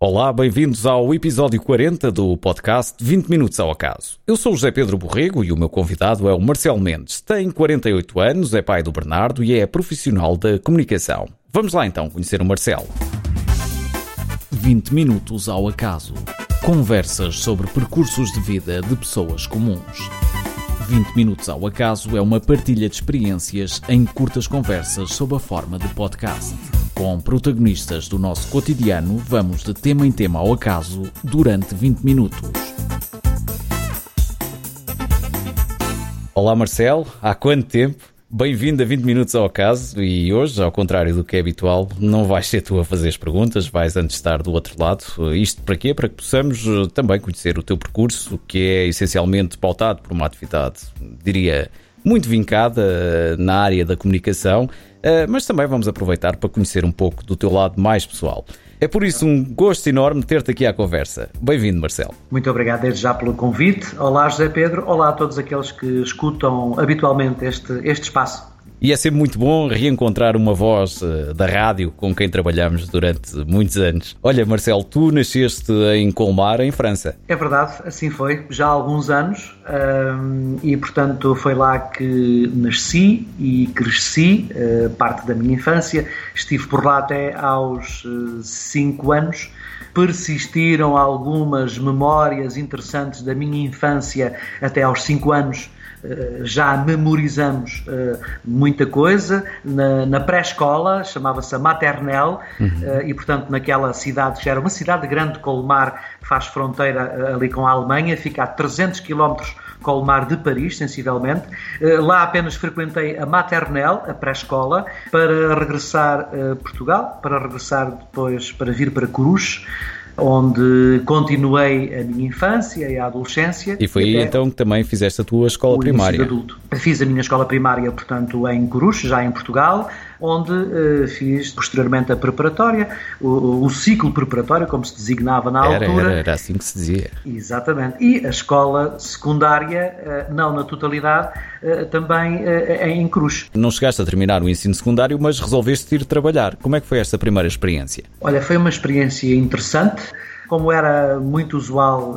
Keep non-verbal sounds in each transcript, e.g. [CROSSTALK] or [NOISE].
Olá, bem-vindos ao episódio 40 do podcast 20 Minutos ao Acaso. Eu sou o José Pedro Borrego e o meu convidado é o Marcelo Mendes. Tem 48 anos, é pai do Bernardo e é profissional da comunicação. Vamos lá então conhecer o Marcelo. 20 Minutos ao Acaso. Conversas sobre percursos de vida de pessoas comuns. 20 Minutos ao Acaso é uma partilha de experiências em curtas conversas sob a forma de podcast. Com protagonistas do nosso cotidiano, vamos de tema em tema ao acaso durante 20 minutos. Olá Marcelo, há quanto tempo? Bem-vindo a 20 Minutos ao Acaso e hoje, ao contrário do que é habitual, não vais ser tu a fazer as perguntas, vais antes estar do outro lado. Isto para quê? Para que possamos eh, também conhecer o teu percurso, que é essencialmente pautado por uma atividade, diria, muito vincada eh, na área da comunicação mas também vamos aproveitar para conhecer um pouco do teu lado mais pessoal. É por isso um gosto enorme ter-te aqui à conversa. Bem-vindo, Marcelo. Muito obrigado desde já pelo convite. Olá, José Pedro. Olá a todos aqueles que escutam habitualmente este, este espaço. E é sempre muito bom reencontrar uma voz uh, da rádio com quem trabalhamos durante muitos anos. Olha, Marcelo, tu nasceste em Colmar, em França. É verdade, assim foi, já há alguns anos, e portanto foi lá que nasci e cresci, uh, parte da minha infância. Estive por lá até aos 5 uh, anos persistiram algumas memórias interessantes da minha infância até aos 5 anos eh, já memorizamos uh, muita coisa. Na, na pré-escola, chamava-se a Maternelle, uhum. uh, e portanto naquela cidade, que era uma cidade grande, Colmar, que faz fronteira ali com a Alemanha, fica a 300 quilómetros Colmar de Paris, sensivelmente. Lá apenas frequentei a maternelle, a pré-escola, para regressar a Portugal, para regressar depois para vir para Coruche onde continuei a minha infância e a adolescência. E foi aí então que também fizeste a tua escola primária? Adulto. Fiz a minha escola primária, portanto, em Coruche, já em Portugal, onde uh, fiz posteriormente a preparatória, o, o, ciclo preparatório, como se designava na era, altura. Era, era assim que se dizia. Exatamente. E a escola secundária, uh, não na totalidade, uh, também em Cruz. Não chegaste a terminar o ensino secundário, mas resolveste ir trabalhar. Como é que foi esta primeira experiência? Olha, foi uma experiência interessante. Como era muito usual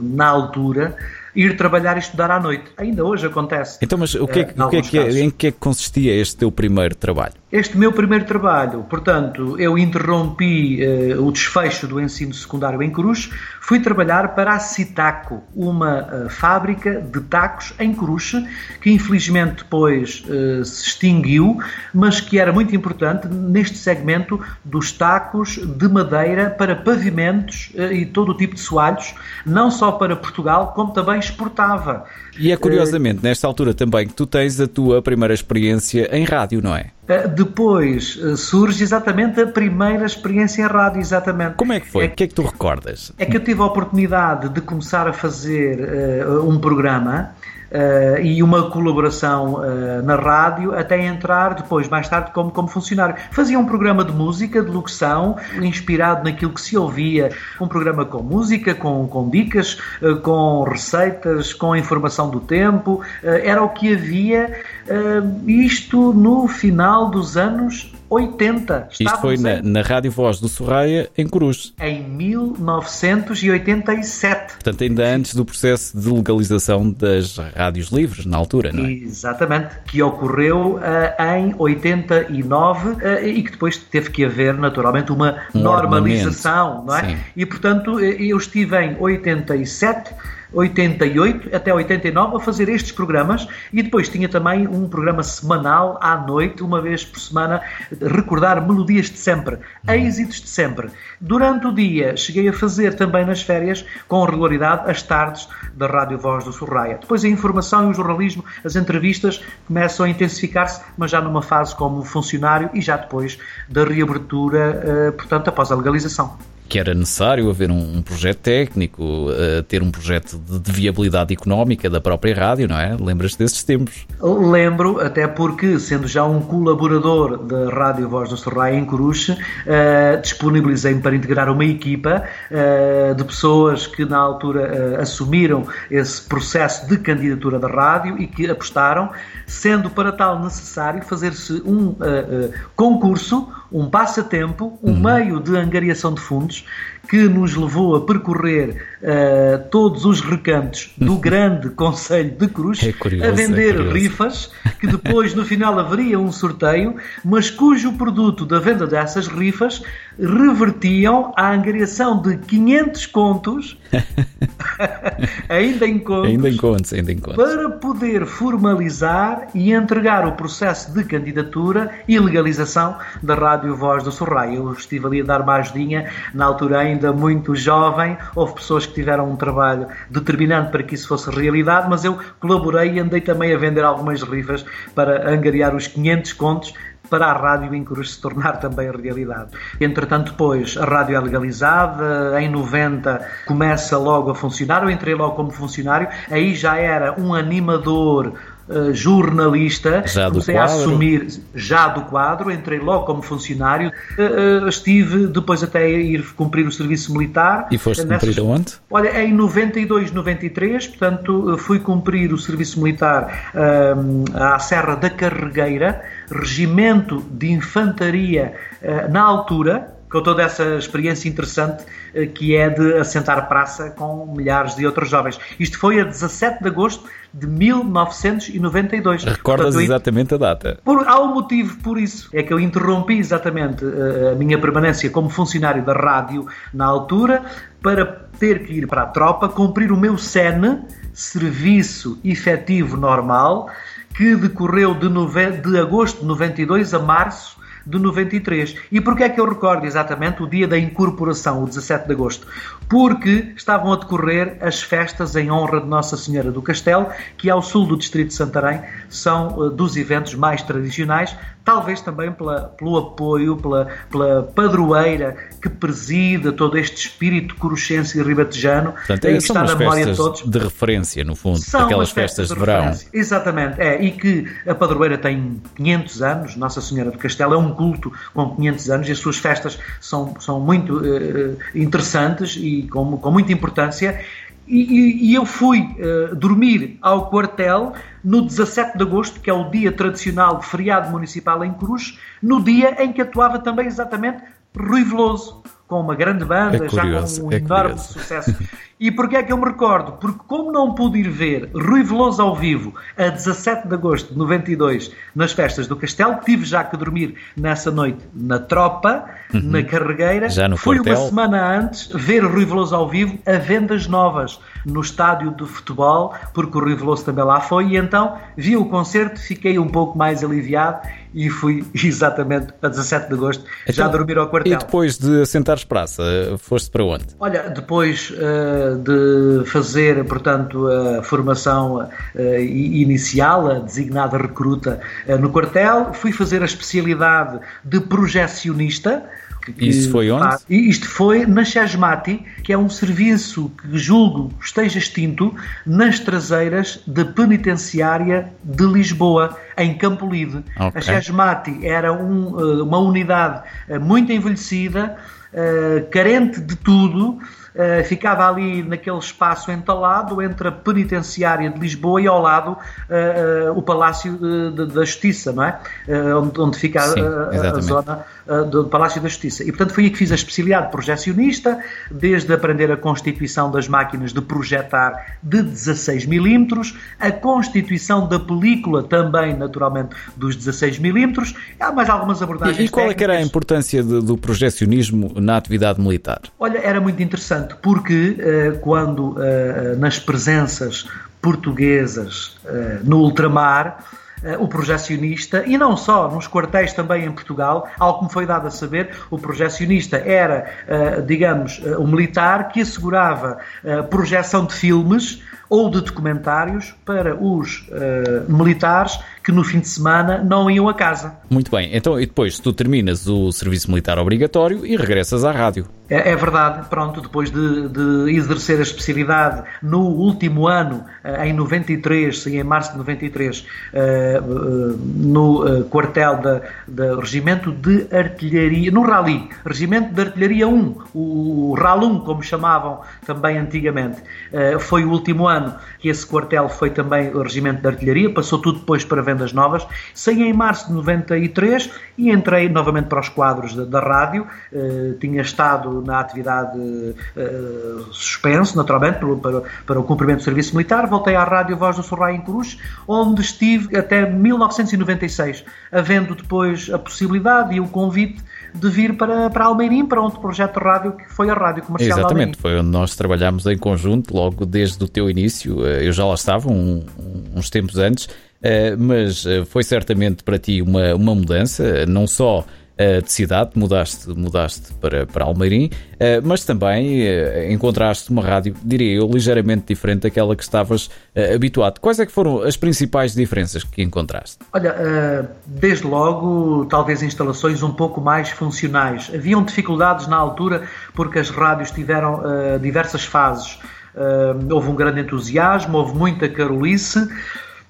na altura, ir trabalhar e estudar à noite. Ainda hoje acontece. Então, mas o que é, o que é que é, em que é que consistia este teu primeiro trabalho? Este meu primeiro trabalho, portanto, eu interrompi uh, o desfecho do ensino secundário em Cruz, fui trabalhar para a Citaco, uma uh, fábrica de tacos em Cruz, que infelizmente depois uh, se extinguiu, mas que era muito importante neste segmento dos tacos de madeira para pavimentos e todo o tipo de soalhos, não só para Portugal, como também exportava. E é curiosamente, nesta altura também, que tu tens a tua primeira experiência em rádio, não é? Eh, depois eh, surge exatamente a primeira experiência em rádio, exatamente. Como é que foi? É, o que é que tu recordas? É que eu tive a oportunidade de começar a fazer uh, um programa uh, e uma colaboração uh, na rádio até entrar depois, mais tarde, como, como funcionário. Fazia um programa de música, de locução, inspirado naquilo que se ouvia. Um programa com música, com, com dicas, uh, com receitas, com informação do tempo. era o que havia. isto no final dos anos 80. Isto foi na, na, Rádio Voz do Sorraia, em Cruz. Em 1987. Portanto, ainda antes do processo de legalização das rádios livres, na altura, não é? Exatamente, que ocorreu uh, em 89 uh, eh, e que depois teve que haver, naturalmente, uma um normalização, não é? Sim. E, portanto, eh, eu estive em 87 88 até 89 a fazer estes programas e depois tinha também um programa semanal à noite, uma vez por semana, recordar melodias de sempre, êxitos de sempre. Durante o dia cheguei a fazer também nas férias, com regularidade, as tardes da Rádio Voz do Sorraia. Depois a informação e o jornalismo, as entrevistas começam a intensificar-se, mas já numa fase como funcionário e já depois da reabertura, eh, portanto, após a legalização que era necessário haver um, um projeto técnico, uh, ter um projeto de, de, viabilidade económica da própria rádio, não é? Lembras-te desses tempos? Lembro, até porque, sendo já um colaborador da Rádio Voz do Serraia em Coruche, uh, disponibilizei-me para integrar uma equipa uh, de pessoas que na altura assumiram esse processo de candidatura da rádio e que apostaram, sendo para tal necessário fazer-se um concurso um passatempo, um uhum. meio de angariação de fundos que nos levou a percorrer uh, todos os recantos do [LAUGHS] grande Conselho de Cruz, é curioso, a vender é rifas, que depois no final haveria um sorteio, mas cujo produto da venda dessas rifas revertiam à angariação de 500 contos, [LAUGHS] ainda em contos, ainda em contos, ainda em contos, para poder formalizar e entregar o processo de candidatura e legalização da Rádio Voz do Sorraio. Eu estive ali a dar uma ajudinha, na altura ainda muito jovem, houve pessoas que tiveram um trabalho determinante para que isso fosse realidade, mas eu colaborei e andei também a vender algumas rifas para angariar os 500 contos para a rádio em Cruz se tornar também realidade. Entretanto, depois a rádio é legalizada, em 90 começa logo a funcionar, eu entrei logo como funcionário, aí já era um animador Uh, jornalista, já comecei a assumir já do quadro, entrei logo como funcionário, uh, uh, estive depois até a ir cumprir o serviço militar. E foste nessas... cumprir aonde? Olha, em 92, 93, portanto, fui cumprir o serviço militar à Serra da Carregueira, regimento de infantaria eh, na altura, com toda essa experiência interessante eh, que é de assentar praça com milhares de outros jovens. Isto foi a 17 de agosto de 1992. Recordas Portanto, exatamente a data? Por, há um motivo por isso. É que eu interrompi exatamente eh, a minha permanência como funcionário da rádio na altura para ter que ir para a tropa, cumprir o meu SEN, Serviço Efetivo Normal, que decorreu de, nove... de agosto de 92 a março de 93. E porquê é que eu recordo exatamente o dia da incorporação, o 17 de agosto? Porque estavam a decorrer as festas em honra de Nossa Senhora do Castelo, que ao sul do distrito de Santarém são uh, dos eventos mais tradicionais, talvez também pela, pelo apoio, pela, pela padroeira que presida todo este espírito cruxense e ribatejano, Portanto, é, que está na memória de todos. de referência, no fundo, são aquelas festas, festas de, de verão. Exatamente, é, e que a padroeira tem 500 anos, Nossa Senhora do Castelo é um culto com 500 anos e as suas festas são, são muito uh, interessantes e com, com muita importância. E, e, eu fui uh, dormir ao quartel no 17 de agosto, que é o dia tradicional feriado municipal em Cruz, no dia em que atuava também exatamente Rui Veloso, com uma grande banda, é curioso, já com um é enorme curioso. sucesso. E porquê é que eu me recordo? Porque como não pude ir ver Rui Veloso ao vivo a 17 de agosto de 92 nas festas do Castelo, tive já que dormir nessa noite na tropa, uhum. na carregueira. Já no Fui quartel. uma semana antes ver Rui Veloso ao vivo a vendas novas no estádio de futebol, porque o Rui Veloso também lá foi, e então vi o concerto, fiquei um pouco mais aliviado e fui exatamente a 17 de agosto então, já dormir ao quartel. E depois de assentares praça, foste para onde? Olha, depois uh, de fazer, portanto, a formação uh, inicial, a designada recruta uh, no quartel, fui fazer a especialidade de projecionista, Isso foi onde? isto foi na Chasmati, que é um serviço que julgo esteja extinto nas traseiras da penitenciária de Lisboa, em Campolide. Okay. A Chasmati era um, eh, uma unidade eh, muito envelhecida, uh, carente de tudo, Uh, ficava ali naquele espaço entalado entre a penitenciária de Lisboa e ao lado uh, uh, o Palácio da Justiça, não é? onde, onde, fica Sim, a, a, zona do Palácio da Justiça. E portanto foi aí que fiz a especialidade de projecionista, desde aprender a constituição das máquinas de projetar de 16 milímetros, a constituição da película também, naturalmente, dos 16 milímetros. Há mais algumas abordagens. E, e qual é que era a importância de, do projecionismo na atividade militar? Olha, era muito interessante interessante porque uh, quando uh, nas presenças portuguesas no ultramar o projecionista, e não só, nos quartéis também em Portugal, algo que me foi dado a saber, o projecionista era, digamos, um militar que assegurava projeção de filmes ou de documentários para os militares que no fim de semana não iam a casa. Muito bem, então e depois tu terminas o serviço militar obrigatório e regressas à rádio. É, é verdade, pronto, depois de, de, exercer a especialidade no último ano, eh, em 93, sim, em março de 93, eh, eh, no quartel da, da Regimento de Artilharia, no Rally, Regimento de Artilharia 1, o RAL 1, como chamavam também antigamente, foi o último ano ano que esse quartel foi também o regimento de artilharia, passou tudo depois para vendas novas. Saí em março de 93 e entrei novamente para os quadros da, da rádio. Uh, tinha estado na atividade uh, suspenso, naturalmente, para, para, para, o cumprimento do serviço militar. Voltei à Rádio Voz do Sorraio em Cruz, onde estive até 1996, havendo depois a possibilidade e o convite de vir para, para Almeirim, para outro projeto de rádio que foi a Rádio Comercial Exatamente, foi onde nós trabalhámos em conjunto logo desde o teu início. Eh, eu já lá estava um, uns tempos antes, eh, mas eh, foi certamente para ti uma, uma mudança, não só de cidade, mudaste, mudaste para, para Almeirim, eh, mas também eh, encontraste uma rádio, diria eu, ligeiramente diferente daquela que estavas eh, habituado. Quais é que foram as principais diferenças que encontraste? Olha, desde logo, talvez instalações um pouco mais funcionais. Haviam dificuldades na altura porque as rádios tiveram diversas fases. Houve um grande entusiasmo, houve muita carolice,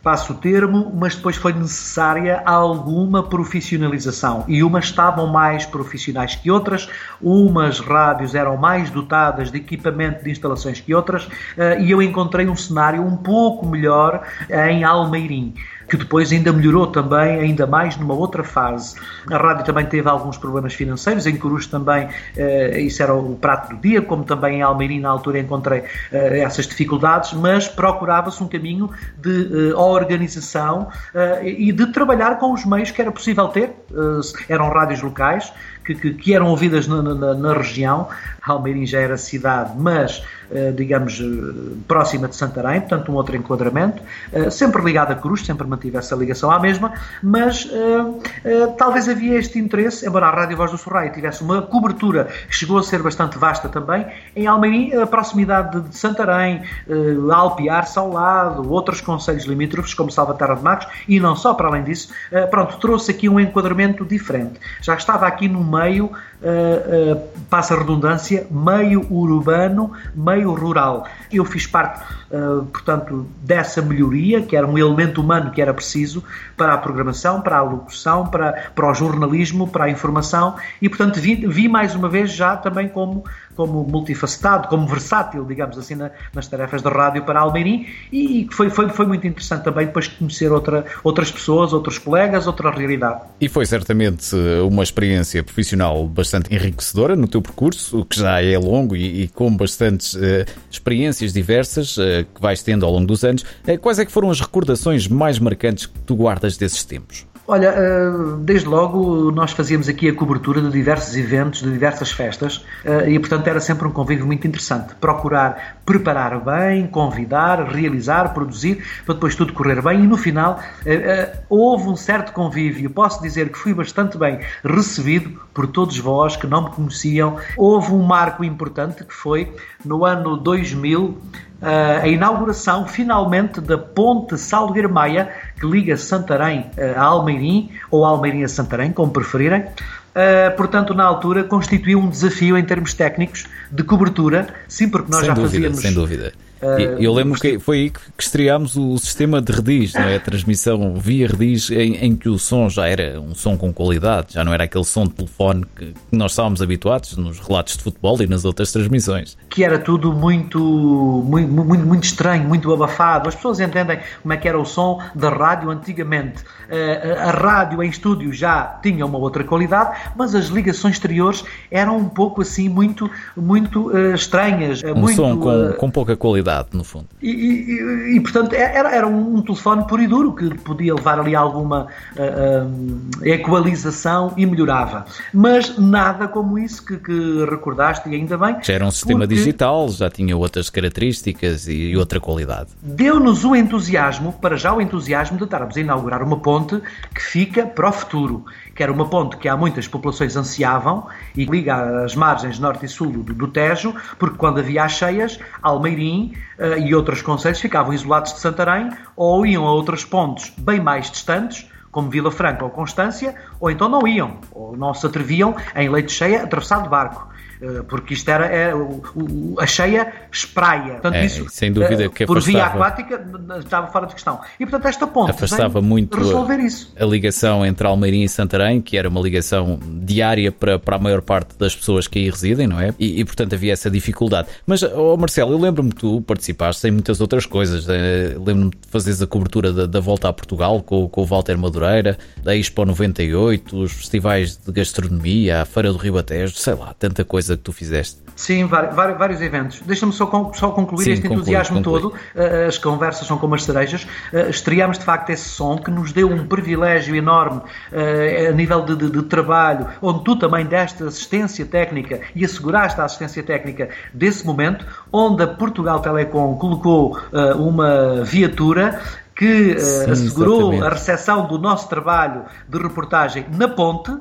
passo o termo, mas depois foi necessária alguma profissionalização. E umas estavam mais profissionais que outras, umas rádios eram mais dotadas de equipamento de instalações que outras eh, e eu encontrei um cenário um pouco melhor em Almeirim que depois ainda melhorou também, ainda mais numa outra fase. A rádio também teve alguns problemas financeiros, em Coruja também eh, isso era o prato do dia, como também em Almeirim na altura encontrei eh, essas dificuldades, mas procurava-se um caminho de eh, organização e de trabalhar com os meios que era possível ter. Eram rádios locais, que, que, que eram ouvidas na, na, na, região. Almeirim já era cidade, mas, digamos, eh, próxima de Santarém, portanto, um outro enquadramento. Eh, sempre ligado a Cruz, sempre mantive essa ligação à mesma, mas talvez havia este interesse, embora a Rádio Voz do Sorraio tivesse uma cobertura que chegou a ser bastante vasta também, em Almeirim, a proximidade de Santarém, Alpiar, Saulado, outros conselhos limítrofes, como Salvaterra de Marcos, e não só para além disso, pronto, trouxe aqui um enquadramento diferente. Já estava aqui num meio, uh, uh, passa a redundância, meio urbano, meio rural. Eu fiz parte, uh, portanto, dessa melhoria, que era um elemento humano que era preciso para a programação, para a locução, para, para o jornalismo, para a informação, e, portanto, vi, vi mais uma vez já também como como multifacetado, como versátil, digamos assim, na, nas tarefas da rádio para Almeirim e que foi, foi, foi muito interessante também depois conhecer outra, outras pessoas, outros colegas, outra realidade. E foi certamente eh, uma experiência profissional bastante enriquecedora no teu percurso, o que já é longo e, e com bastantes uh, experiências diversas uh, que vais tendo ao longo dos anos. Quais é que foram as recordações mais marcantes que tu guardas desses tempos? Olha, eh, desde logo nós fazíamos aqui a cobertura de diversos eventos, de diversas festas eh, e, portanto, era sempre um convívio muito interessante. Procurar preparar bem, convidar, realizar, produzir, para depois tudo correr bem e no final eh, houve um certo convívio. Posso dizer que fui bastante bem recebido por todos vós que não me conheciam. Houve um marco importante que foi no ano 2000 a inauguração finalmente da ponte Salgueiro Maia que liga Santarém a Almeirim ou Almeirim a Santarém, como preferirem. Uh, portanto, na altura, constituiu um desafio em termos técnicos de cobertura, sim, porque nós sem já dúvida, fazíamos. Sem dúvida. Eu lembro que foi aí que estreámos o sistema de redis, não é? A transmissão via redis, em, em, que o som já era um som com qualidade, já não era aquele som de telefone que nós estávamos habituados nos relatos de futebol e nas outras transmissões. Que era tudo muito, muito, muito, muito estranho, muito abafado. As pessoas entendem como é que era o som da rádio antigamente. A rádio em estúdio já tinha uma outra qualidade, mas as ligações exteriores eram um pouco assim, muito, muito uh, estranhas. Um muito, som com, com pouca qualidade no fundo. E, e, e, portanto, é, era, era um telefone puro e duro que podia levar ali alguma uh, uh, equalização e melhorava. Mas nada como isso que, que recordaste, e ainda bem. Já era um sistema digital, já tinha outras características e outra qualidade. Deu-nos o entusiasmo, para já o entusiasmo de estarmos a inaugurar uma ponte que fica para o futuro que era uma ponte que há muitas populações ansiavam e liga as margens norte e sul do, do Tejo, porque quando havia as cheias, Almeirim uh, e outros conselhos ficavam isolados de Santarém ou iam a outros pontos bem mais distantes, como Vila Franca ou Constância, ou então não iam, ou não se atreviam em leite cheia atravessar de barco. Eh, porque isto era, era o, a cheia espraia. Portanto, é, isso, sem dúvida que por via aquática estava fora de questão. E portanto esta ponte afastava muito resolver isso. a ligação entre Almeirim e Santarém, que era uma ligação diária para, para a maior parte das pessoas que aí residem, não é? E, e portanto havia essa dificuldade. Mas, oh Marcelo, eu lembro-me que tu participaste em muitas outras coisas. Eh, lembro-me de fazeres a cobertura da, da volta a Portugal com, com o Walter Madureira, da Expo 98, os festivais de gastronomia, a Feira do Ribatejo, sei lá, tanta coisa que tu fizeste. Sim, vários, vários eventos. Deixa-me só, só concluir Sim, este conclui, entusiasmo conclui. todo. Uh, as conversas são como as cerejas. Uh, estreámos de facto esse som que nos deu um privilégio enorme uh, a nível de, de, de, trabalho, onde tu também deste assistência técnica e asseguraste a assistência técnica desse momento, onde a Portugal Telecom colocou uma viatura que Sim, assegurou exatamente. a recepção do nosso trabalho de reportagem na ponte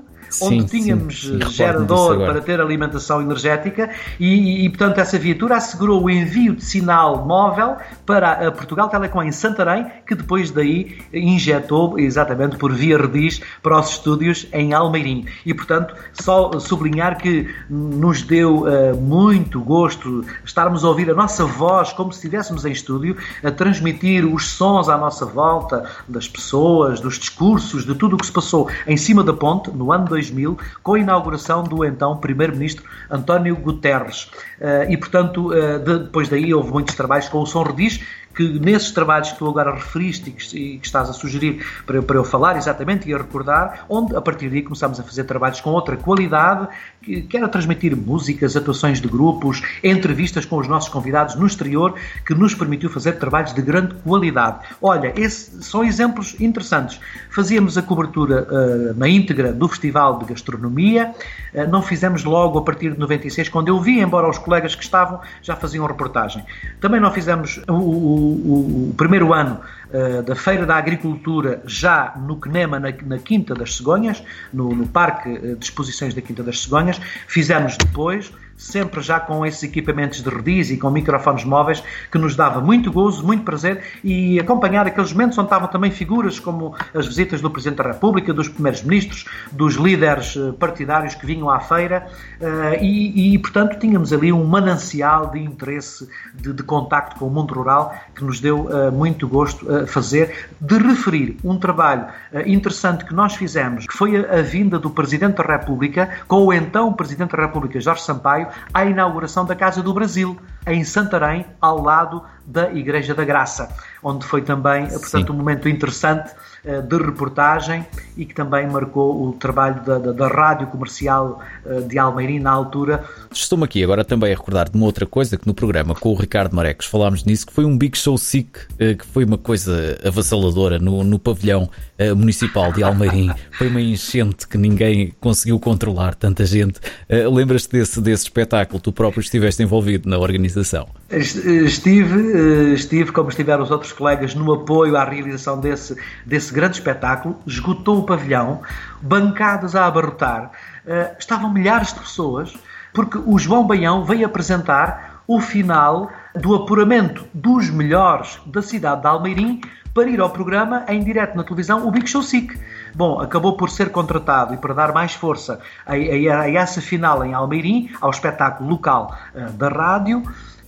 onde tínhamos sim, sim, gerador para ter alimentação energética e, e, portanto, essa viatura assegurou o envio de sinal móvel para a Portugal Telecom em Santarém, que depois daí injetou exatamente por via Redis para os estúdios em Almeirim. E, portanto, só sublinhar que nos deu uh, muito gosto estarmos a ouvir a nossa voz como se estivéssemos em estúdio, a transmitir os sons à nossa volta, das pessoas, dos discursos, de tudo o que se passou em cima da ponte no ano 2000 2000, com a inauguração do então Primeiro-Ministro António Guterres. Eh, e, portanto, eh, depois daí houve muitos trabalhos com o Som Rediz, que nesses trabalhos que tu agora referiste e que, estás a sugerir para, para, eu falar exatamente e a recordar, onde a partir daí começámos a fazer trabalhos com outra qualidade, que, que era transmitir músicas, atuações de grupos, entrevistas com os nossos convidados no exterior, que nos permitiu fazer trabalhos de grande qualidade. Olha, esses são exemplos interessantes. Fazíamos a cobertura uh, na íntegra do Festival de Gastronomia, uh, não fizemos logo a partir de 96, quando eu vi, embora os colegas que estavam já faziam reportagem. Também não fizemos o o, o primeiro ano uh, da Feira da Agricultura já no CNEMA, na, na Quinta das Cegonhas, no, no Parque eh, de Exposições da Quinta das Cegonhas. Fizemos depois sempre já com esses equipamentos de rediz e com microfones móveis, que nos dava muito gozo, muito prazer e acompanhar aqueles momentos onde estavam também figuras como as visitas do Presidente da República, dos primeiros ministros, dos líderes eh, partidários que vinham à feira eh, e, e portanto, tínhamos ali um manancial de interesse, de, de contacto com o mundo rural que nos deu uh, muito gosto fazer, de referir um trabalho interessante que nós fizemos, que foi a, a vinda do Presidente da República com o então Presidente da República, Jorge Sampaio, à inauguração da Casa do Brasil, em Santarém, ao lado da Igreja da Graça, onde foi também, portanto, Sim. um momento interessante de reportagem e que também marcou o trabalho da, da, da rádio comercial eh, de Almeirim na altura. Estou-me aqui agora também a recordar de uma outra coisa que no programa com o Ricardo Marecos falámos nisso, que foi um Big Show Sick, eh, que foi uma coisa avassaladora no, no pavilhão municipal de Almeirim. [LAUGHS] Foi uma enchente que ninguém conseguiu controlar, tanta gente. Lembras-te desse, desse espetáculo? Tu próprio estiveste envolvido na organização? Estive, estive, como estiveram os outros colegas, no apoio à realização desse, desse esse grande espetáculo, esgotou o pavilhão, bancadas a abarrotar, uh, estavam milhares de pessoas, porque o João Baião veio apresentar o final do apuramento dos melhores da cidade de Almeirim para ir ao programa em direto na televisão, o Big Show Sick. Bom, acabou por ser contratado e para dar mais força a, a, a essa final em Almeirim, ao espetáculo local uh, da rádio,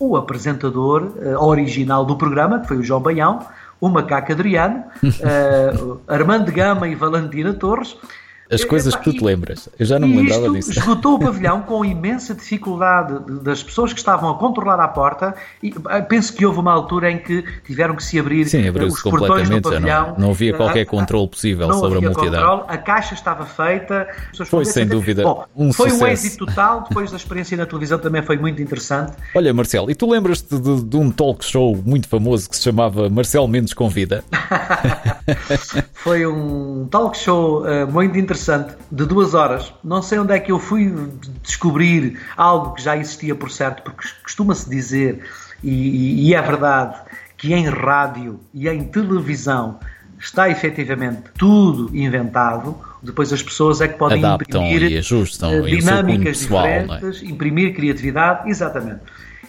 o apresentador uh, original do programa, que foi o João Baião, o Macaco Adriano, uh, Armando Gama e Valentina Torres, as coisas que tu te lembras. Eu já não me lembrava disso. Esgotou o pavilhão com imensa dificuldade das pessoas que estavam a controlar a porta. E ah, penso que houve uma altura em que tiveram que se abrir Sim, os portões do pavilhão. Não, não havia qualquer ah, controle possível não sobre a multidão. Controle, a caixa estava feita. Foi sem dúvida Bom, um Foi sucesso. um êxito total. Depois da experiência na televisão também foi muito interessante. Olha, Marcelo, e tu lembras-te de, de um talk show muito famoso que se chamava Marcelo Mendes Convida? [LAUGHS] foi um talk show uh, muito interessante de duas horas. Não sei onde é que eu fui descobrir algo que já existia por certo, porque costuma-se dizer, e, e é verdade, que em rádio e em televisão está efetivamente tudo inventado. Depois as pessoas é que podem Adaptam imprimir ajustam dinâmicas pessoal, é? diferentes, é? imprimir criatividade, exatamente.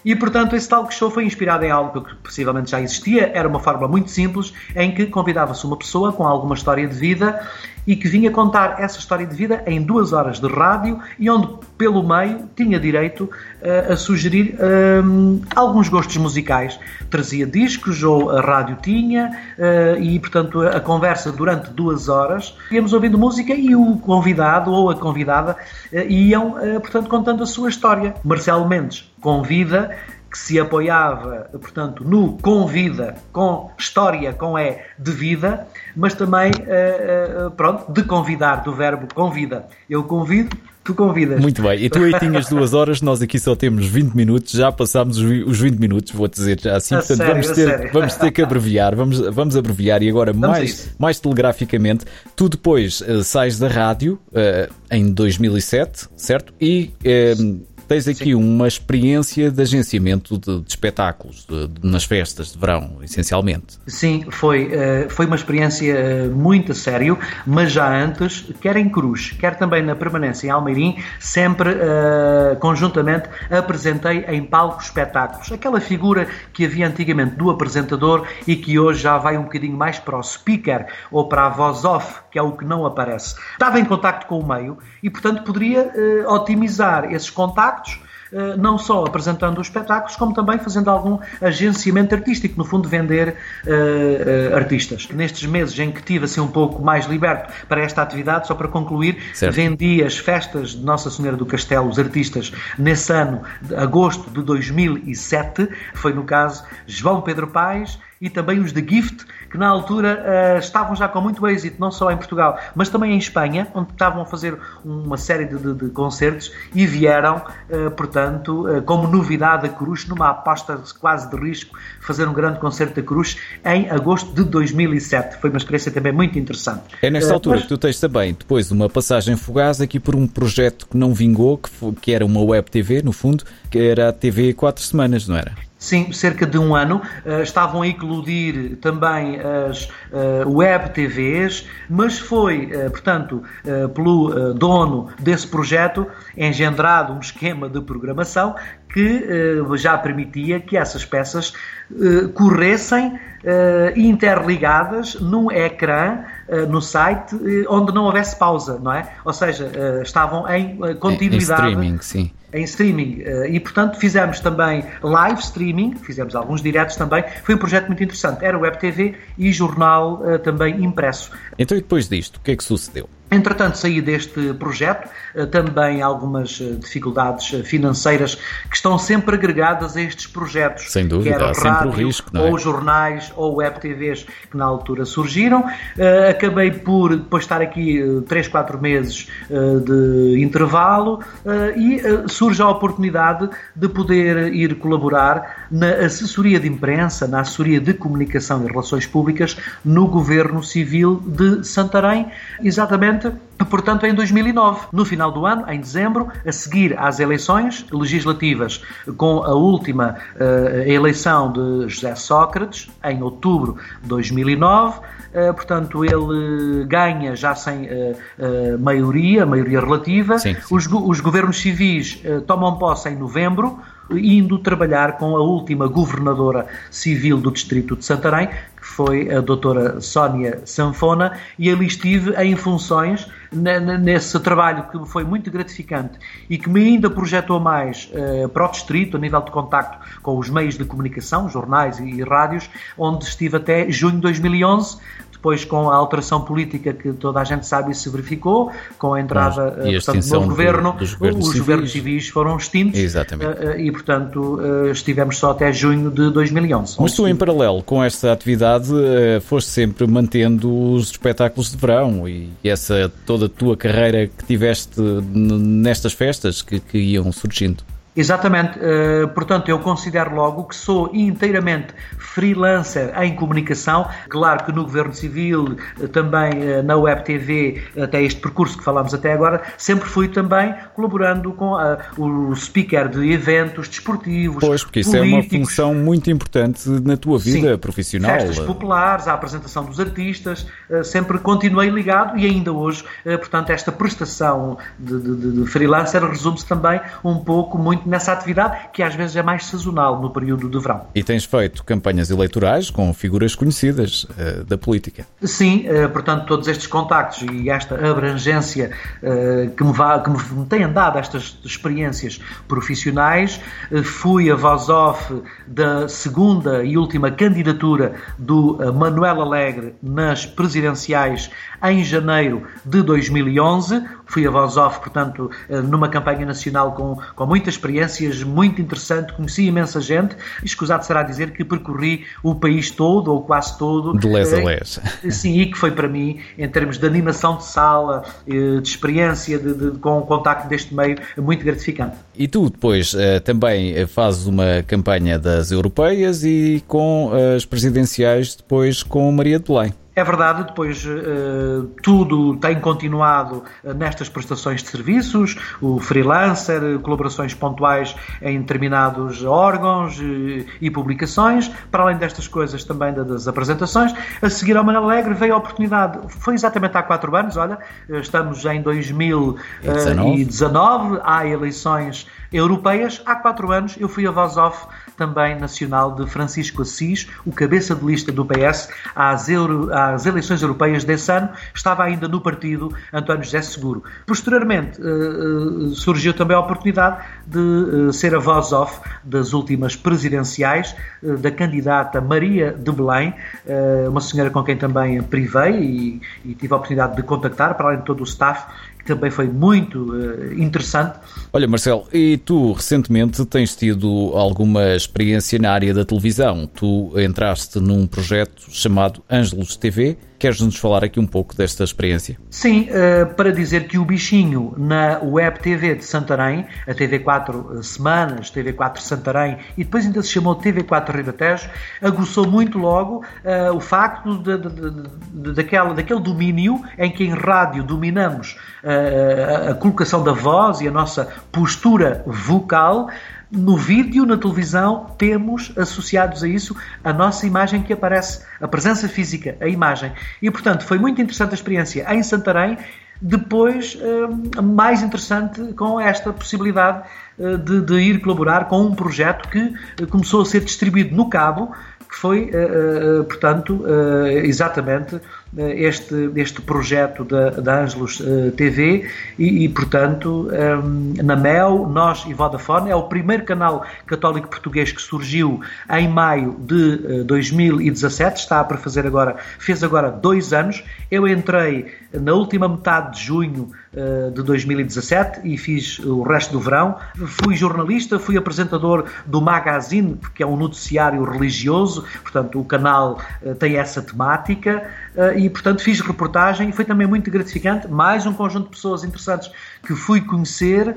E, portanto, esse talk show foi inspirado em algo que possivelmente já existia. Era uma fórmula muito simples em que convidava-se uma pessoa com alguma história de vida e que vinha contar essa história de vida em duas horas de rádio e onde, pelo meio, tinha direito uh, a sugerir um, alguns gostos musicais. Trazia discos ou a rádio tinha uh, e, portanto, a, a, conversa durante duas horas íamos ouvindo música e o convidado ou a convidada uh, iam, portanto, contando a sua história. Marcelo Mendes convida que se apoiava, portanto, no convida, com história, com é de vida, mas também, uh, uh, pronto, de convidar, do verbo convida. Eu convido, tu convidas. Muito bem, e tu aí tinhas duas horas, nós aqui só temos 20 minutos, já passámos os 20 minutos, vou dizer já assim, a portanto sério, vamos, ter, vamos ter que abreviar, vamos, vamos abreviar e agora mais, mais telegraficamente, tu depois uh, sais da rádio em 2007, certo? E Tens aqui Sim. uma experiência de agenciamento de, de espetáculos de, de, nas festas de verão, essencialmente. Sim, foi, uh, foi uma experiência eh, muito a sério, mas já antes, quer em Cruz, quer também na permanência em Almeirim, sempre uh, conjuntamente apresentei em palco espetáculos. Aquela figura que havia antigamente do apresentador e que hoje já vai um bocadinho mais para o speaker ou para a voz off, que é o que não aparece. Estava em contacto com o meio e, portanto, poderia otimizar esses contactos eh, não só apresentando os espetáculos, como também fazendo algum agenciamento artístico, no fundo, vender uh, uh, artistas. Nestes meses em que tive assim um pouco mais liberto para esta atividade, só para concluir, certo. vendi as festas de Nossa Senhora do Castelo, os artistas, nesse ano, de agosto de 2007, foi no caso João Pedro Paes e também os The Gift, que na altura uh, estavam já com muito êxito, não só em Portugal, mas também em Espanha, onde estavam a fazer uma série de, de, de concertos e vieram, uh, portanto, uh, como novidade a Cruz, numa aposta quase de risco, fazer um grande concerto da Cruz em agosto de 2007. Foi uma experiência também muito interessante. É nesta altura mas... que tu tens também, depois, uma passagem fugaz aqui por um projeto que não vingou, que, foi, que era uma web TV, no fundo, era a TV Quatro Semanas, não era? Sim, cerca de um ano. Uh, estavam a eclodir também as uh, web TVs, mas foi, uh, portanto, pelo dono desse projeto engendrado um esquema de programação que já permitia que essas peças corressem interligadas num ecrã no site onde não houvesse pausa, não é? Ou seja, estavam em continuidade. Em streaming, sim em streaming eh, e, portanto, fizemos também live streaming, fizemos alguns diretos também. Foi um projeto muito interessante. Era web TV e jornal eh, também impresso. Então, e depois disto, o que é que sucedeu? Entretanto, saí deste projeto, eh, também algumas eh, dificuldades eh, financeiras que estão sempre agregadas a estes projetos. Sem dúvida, quer há sempre o risco, é? Ou jornais, ou web TVs que na altura surgiram. Acabei por depois estar aqui 3, 4 meses de intervalo e surge a oportunidade de poder ir colaborar na assessoria de imprensa, na assessoria de comunicação e relações públicas no Governo Civil de Santarém, exatamente portanto, em 2009, no final do ano, em dezembro, a seguir às eleições legislativas, com a última uh, eleição de José Sócrates, em outubro de 2009. Uh, portanto, ele ganha já sem uh, maioria, maioria relativa. Sim, sim. Os, os, governos civis tomam posse em novembro, indo trabalhar com a última governadora civil do distrito de Santarém, que foi a doutora Sónia Sanfona, e ali estive em funções nesse trabalho que foi muito gratificante e que me ainda projetou mais uh, para o distrito, a nível de contacto com os meios de comunicação, jornais e, e rádios, onde estive até junho de 2011, depois com a alteração política que toda a gente sabe e se verificou, com a entrada Mas, portanto, do novo governo, dos governos os civis. governos civis foram extintos Exatamente. Eh, eh, e, portanto, estivemos só até junho de 2011. Mas tu, em paralelo com esta atividade, foste sempre mantendo os espetáculos de verão e essa toda a tua carreira que tiveste nestas festas que, que iam surgindo. Exatamente. Uh, portanto, eu considero logo que sou inteiramente freelancer em comunicação. Claro que no Governo Civil, uh, também uh, na Web TV, até este percurso que falamos até agora, sempre fui também colaborando com o speaker de eventos desportivos. Pois, porque isso políticos. é uma função muito importante na tua vida Sim. profissional. Festas populares, a apresentação dos artistas, sempre continuei ligado e ainda hoje, portanto, esta prestação de, de, de freelancer resume-se também um pouco muito nessa atividade que às vezes é mais sazonal no período de verão. E tens feito campanhas eleitorais com figuras conhecidas uh, da política. Sim, uh, portanto, todos estes contactos e esta abrangência uh, que, me vá, que me têm dado estas experiências profissionais, fui a voz off da segunda e última candidatura do Manuel Alegre nas presidenciais em janeiro de 2011. Fui a voz off, portanto, numa campanha nacional com, com muita experiências, muito interessante, conheci imensa gente. Escusado será dizer que percorri o país todo, ou quase todo. De les a eh, les. [LAUGHS] Sim, e que foi para mim, em termos de animação de sala, eh, de experiência, de, de, com o contacto deste meio, muito gratificante. E tu depois eh, também fazes uma campanha das europeias e com as presidenciais depois com Maria de Belém. É verdade, depois uh, tudo tem continuado eh, nestas prestações de serviços, o freelancer, colaborações pontuais em determinados órgãos e, e publicações, para além destas coisas também das apresentações. A seguir ao Manuel Alegre veio a oportunidade, foi exatamente há quatro anos, olha, estamos em 2019, há eleições europeias. Há quatro anos eu fui a voz off também nacional de Francisco Assis, o cabeça de lista do PS às, Euro, às eleições europeias desse ano, estava ainda no partido António José Seguro. Posteriormente uh, surgiu também a oportunidade de uh, ser a voz off das últimas presidenciais da candidata Maria de Belém, uma senhora com quem também privei e, e tive a oportunidade de contactar, para além de todo o staff que também foi muito uh, interessante. Olha, Marcelo, e tu recentemente tens tido alguma experiência na área da televisão. Tu entraste num projeto chamado Ângelos TV. Queres-nos falar aqui um pouco desta experiência? Sim, uh, para dizer que o bichinho na Web TV de Santarém, a TV4 Semanas, TV4 Santarém e depois ainda se chamou TV4 Ribatejo, aguçou muito logo uh, o facto de, de, de, daquela, daquele domínio em que em rádio dominamos uh, a colocação da voz e a nossa postura vocal no vídeo, na televisão, temos associados a isso a nossa imagem que aparece, a presença física, a imagem. E, portanto, foi muito interessante a experiência em Santarém. Depois, hum, mais interessante com esta possibilidade eh, de, de ir colaborar com um projeto que eh, começou a ser distribuído no Cabo, foi, eh, portanto, exatamente este, este projeto da, da Angelus TV e, e portanto, na MEL, nós e Vodafone, é o primeiro canal católico português que surgiu em maio de uh, 2017, está para fazer agora, fez agora dois anos. Eu entrei na última metade de junho de 2017 e fiz o resto do verão. Fui jornalista, fui apresentador do Magazine, que é um noticiário religioso, portanto, o canal uh, tem essa temática. Uh, e, portanto, fiz reportagem e foi também muito gratificante. Mais um conjunto de pessoas interessantes que fui conhecer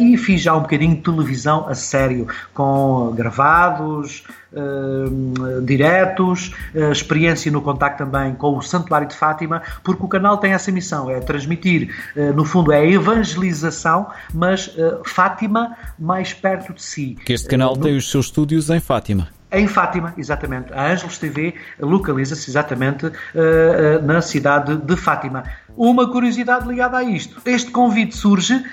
e fiz já um bocadinho de televisão a sério, com gravados, uh, diretos, experiência no contacto também com o Santuário de Fátima, porque o canal tem essa missão, é transmitir, no fundo, é a evangelização, mas Fátima mais perto de si. Que este canal no... tem os seus estúdios em Fátima. Em Fátima, exatamente. A Ângelos TV localiza-se exatamente uh, uh, na cidade de Fátima. Uma curiosidade ligada a isto: este convite surge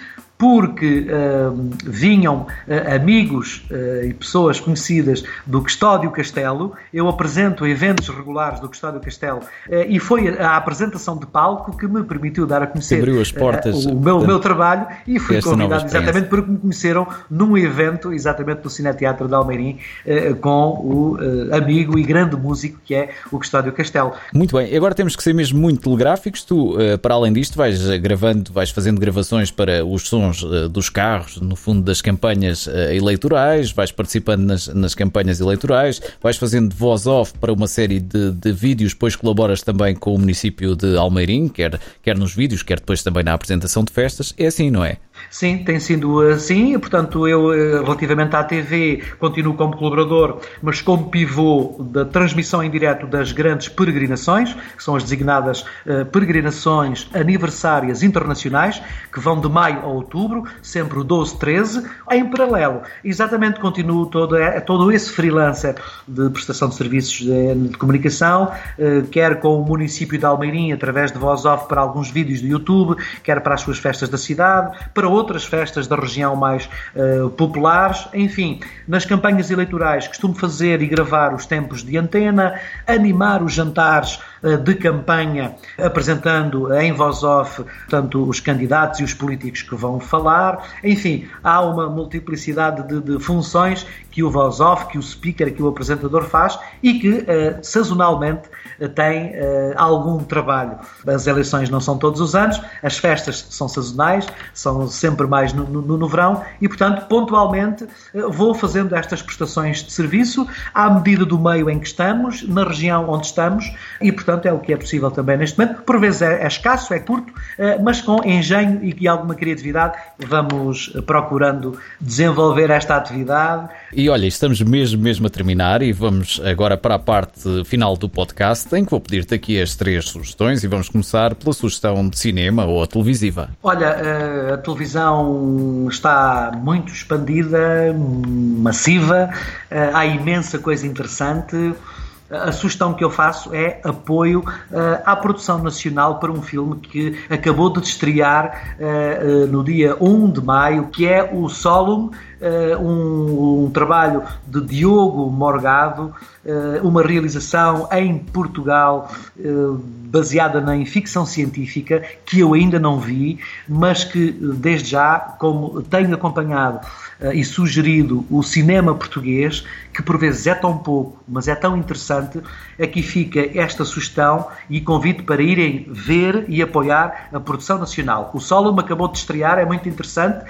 porque uh, vinham uh, amigos uh, e pessoas conhecidas do Custódio Castelo. Eu apresento eventos regulares do Custódio Castelo e foi a, apresentação de palco que me permitiu dar a conhecer Abriu as portas o meu, meu trabalho e fui convidado exatamente porque me conheceram num evento exatamente no Cineteatro de Almeirim com o amigo e grande músico que é o Custódio Castelo. Muito bem, agora temos que ser mesmo muito telegráficos. Tu, para além disto, vais gravando, vais fazendo gravações para os sons uh, dos carros, no fundo das campanhas uh, eleitorais, vais participando nas, nas, campanhas eleitorais, vais fazendo voz off para uma série de, de, vídeos, depois colaboras também com o município de Almeirim, quer, quer nos vídeos, quer depois também na apresentação de festas. É assim, não é? Sim, tem sido assim. Portanto, eu, eh, relativamente à TV, continuo como colaborador, mas como pivô da transmissão em direto das grandes peregrinações, que são as designadas uh, peregrinações aniversárias internacionais, que vão de maio a outubro, sempre o 12, 13, em paralelo. Exatamente, continuo todo, todo esse freelancer de prestação de serviços de, de comunicação, quer com o município de Almeirim, através de voz off para alguns vídeos do YouTube, quer para as suas festas da cidade, para outras festas da região mais uh, populares, enfim, nas campanhas eleitorais costumo fazer e gravar os tempos de antena, animar os jantares de campanha, apresentando em voz off tanto os candidatos e os políticos que vão falar, enfim, há uma multiplicidade de, de funções que o voz off, que o speaker, que o apresentador faz e que uh, sazonalmente tem algum trabalho. As eleições não são todos os anos, as festas são sazonais, são sempre mais no, no, no verão e, portanto, pontualmente eh, vou fazendo estas prestações de serviço à medida do meio em que estamos, na região onde estamos e, portanto, é o que é possível também neste momento. Por vezes é, é escasso, é curto, eh, mas com engenho e alguma criatividade vamos procurando desenvolver esta atividade. E olha, estamos mesmo, mesmo a terminar e vamos agora para a parte final do podcast em que vou pedir-te aqui as três sugestões e vamos começar pela sugestão de cinema ou televisiva. Olha, eh, a televisão está muito expandida, massiva, eh, há imensa coisa interessante a sugestão que eu faço é apoio uh, à produção nacional para um filme que acabou de estrear uh, uh, no dia 1 de maio, que é o Solum, um, um, trabalho de Diogo Morgado, uma realização em Portugal baseada em ficção científica que eu ainda não vi, mas que desde já, como tenho acompanhado e sugerido o cinema português, que por vezes é tão pouco, mas é tão interessante, aqui fica esta sugestão e convido para irem ver e apoiar a produção nacional. O Solom acabou de estrear, é muito interessante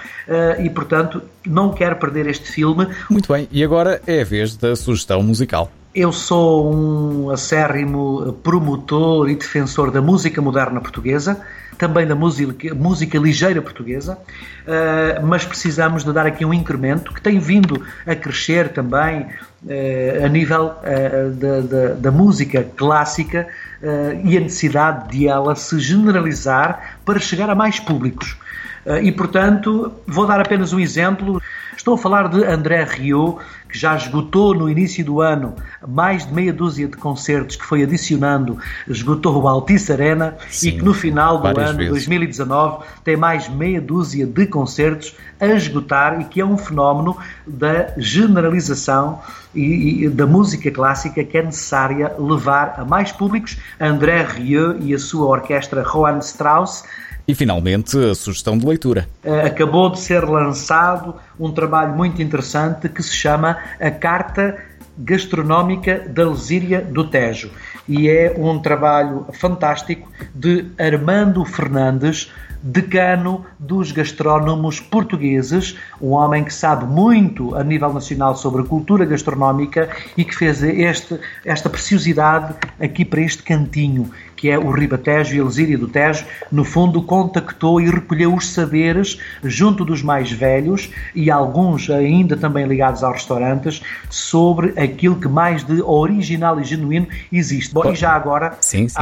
e, portanto, não quero perder este filme. Muito bem, e agora é a vez da sugestão musical. Eu sou um acérrimo promotor e defensor da música moderna portuguesa também da música, música ligeira portuguesa, uh, mas precisamos de dar aqui um incremento que tem vindo a crescer também uh, a nível uh, da, da, da, música clássica e a necessidade de ela se generalizar para chegar a mais públicos. e, portanto, vou dar apenas um exemplo. Estou a falar de André Rio, que já esgotou no início do ano mais de meia dúzia de concertos que foi adicionando, esgotou o Altice Arena Sim, e que no final do ano vezes. 2019 tem mais meia dúzia de concertos a esgotar e que é um fenómeno da generalização e, e, da música clássica que é necessária levar a mais públicos. André Rieu e a sua orquestra Johann Strauss e finalmente a sugestão de leitura. Eh, acabou de ser lançado um trabalho muito interessante que se chama A Carta Gastronómica da Lesíria do Tejo. E é um trabalho fantástico de Armando Fernandes, decano dos gastrónomos portugueses, um homem que sabe muito a nível nacional sobre a cultura gastronómica e que fez este, esta preciosidade aqui para este cantinho, que é o Ribatejo e a Lesíria do Tejo, no fundo contactou e recolheu os saberes junto dos mais velhos e alguns ainda também ligados aos restaurantes sobre aquilo que mais de original e genuíno existe. Bom, e já agora, sim, sim,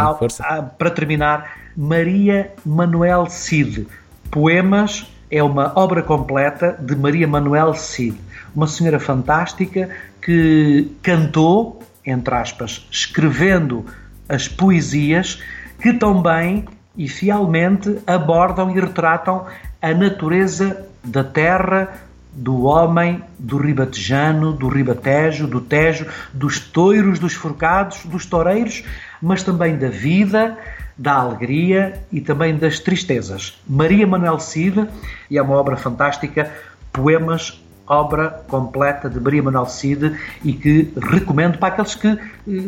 para terminar, Maria Manuel Cid. Poemas é uma obra completa de Maria Manuel Cid, uma senhora fantástica que cantou, entre aspas, escrevendo as poesias que também e fielmente abordam e retratam a natureza da terra, do homem, do ribatejano, do ribatejo, do tejo, dos toiros, dos forcados, dos toureiros, mas também da vida, da alegria e também das tristezas. Maria Manuel Cid, e é uma obra fantástica, Poemas obra completa de Manuel Cid e que recomendo para aqueles que eh,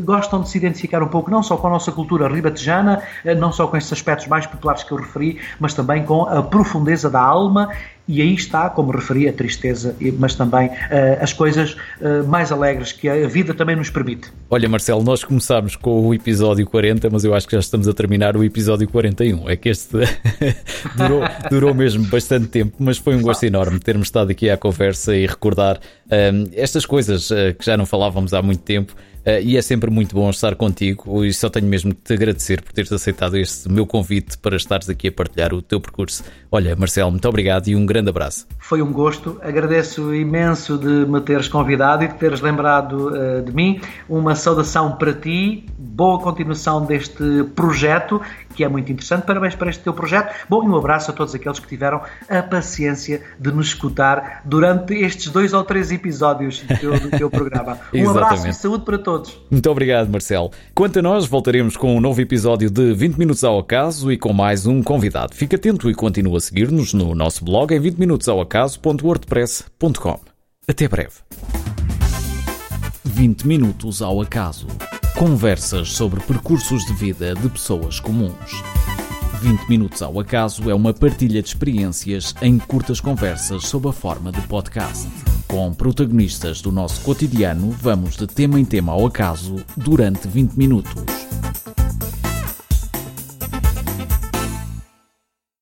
gostam de se identificar um pouco não só com a nossa cultura ribatejana, eh, não só com esses aspectos mais populares que eu referi, mas também com a profundeza da alma e aí está, como referi, a tristeza, mas também uh, as coisas uh, mais alegres que a vida também nos permite. Olha, Marcelo, nós começámos com o episódio 40, mas eu acho que já estamos a terminar o episódio 41. É que este [LAUGHS] durou, durou mesmo bastante tempo, mas foi um gosto enorme termos estado aqui à conversa e recordar um, estas coisas uh, que já não falávamos há muito tempo. Uh, e é sempre muito bom estar contigo e só tenho mesmo que te agradecer por teres aceitado este meu convite para estares aqui a partilhar o teu percurso. Olha, Marcelo, muito obrigado e um grande abraço. Foi um gosto, agradeço imenso de me teres convidado e de teres lembrado uh, de mim. Uma saudação para ti, boa continuação deste projeto que é muito interessante. Parabéns para este teu projeto. Bom, e um abraço a todos aqueles que tiveram a paciência de nos escutar durante estes dois ou três episódios do teu, do teu programa. [LAUGHS] Um abraço e saúde para todos. Muito obrigado, Marcelo. Quanto a nós, voltaremos com um novo episódio de 20 Minutos ao Acaso e com mais um convidado. Fica atento e continua a seguir-nos no nosso blog em 20minutosaoacaso.wordpress.com. Até breve. 20 Minutos ao Acaso. Conversas sobre percursos de vida de pessoas comuns. 20 Minutos ao Acaso é uma partilha de experiências em curtas conversas sob a forma de podcast. Com protagonistas do nosso cotidiano, vamos de tema em tema ao acaso durante 20 minutos.